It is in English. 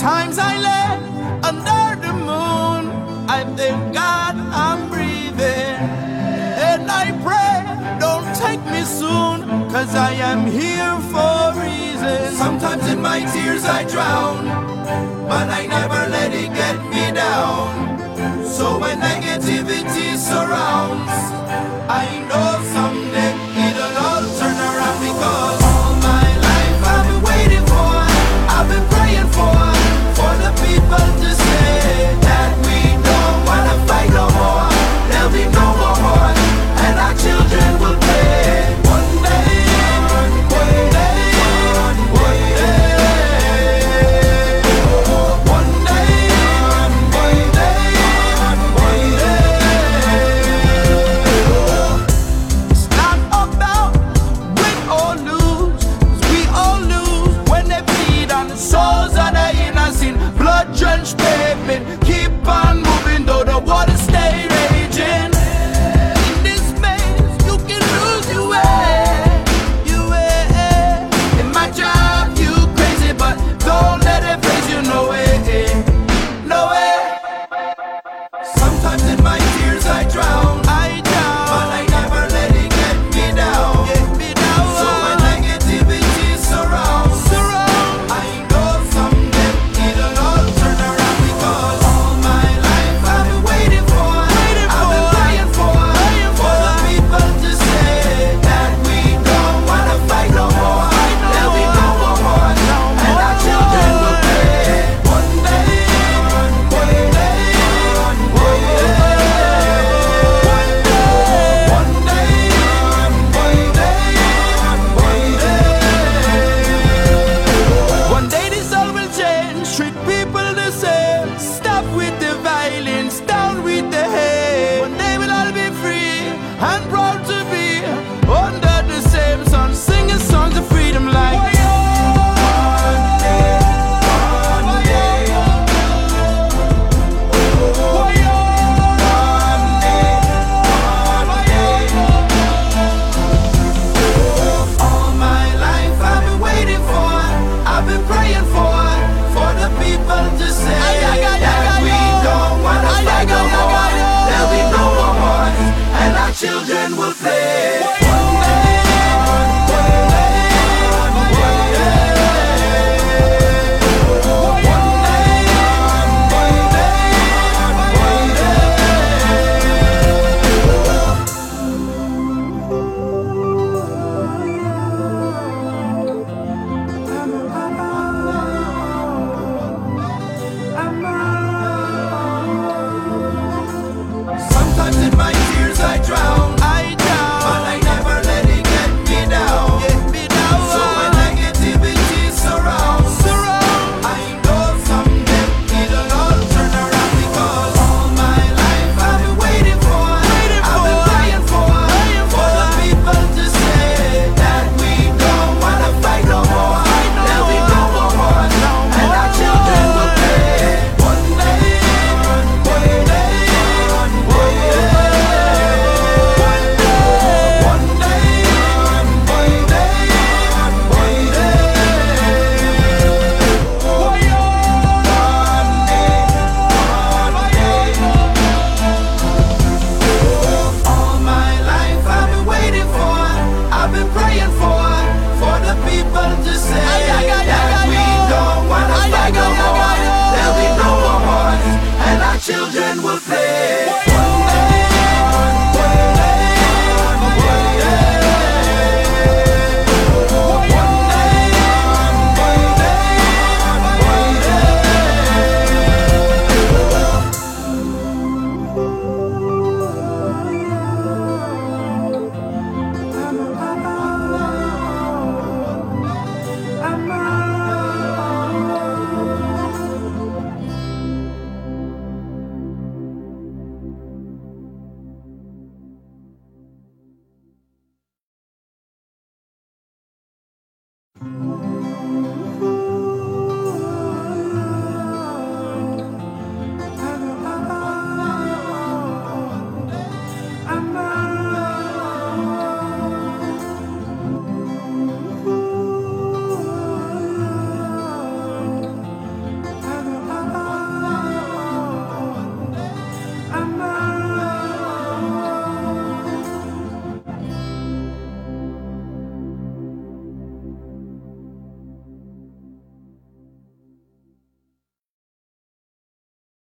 Times I lay under the moon. I thank God I'm breathing. And I pray, don't take me soon, cause I am here for a reason. Sometimes in my tears I drown, but I know. souls on the innocent, blood drenched pavement.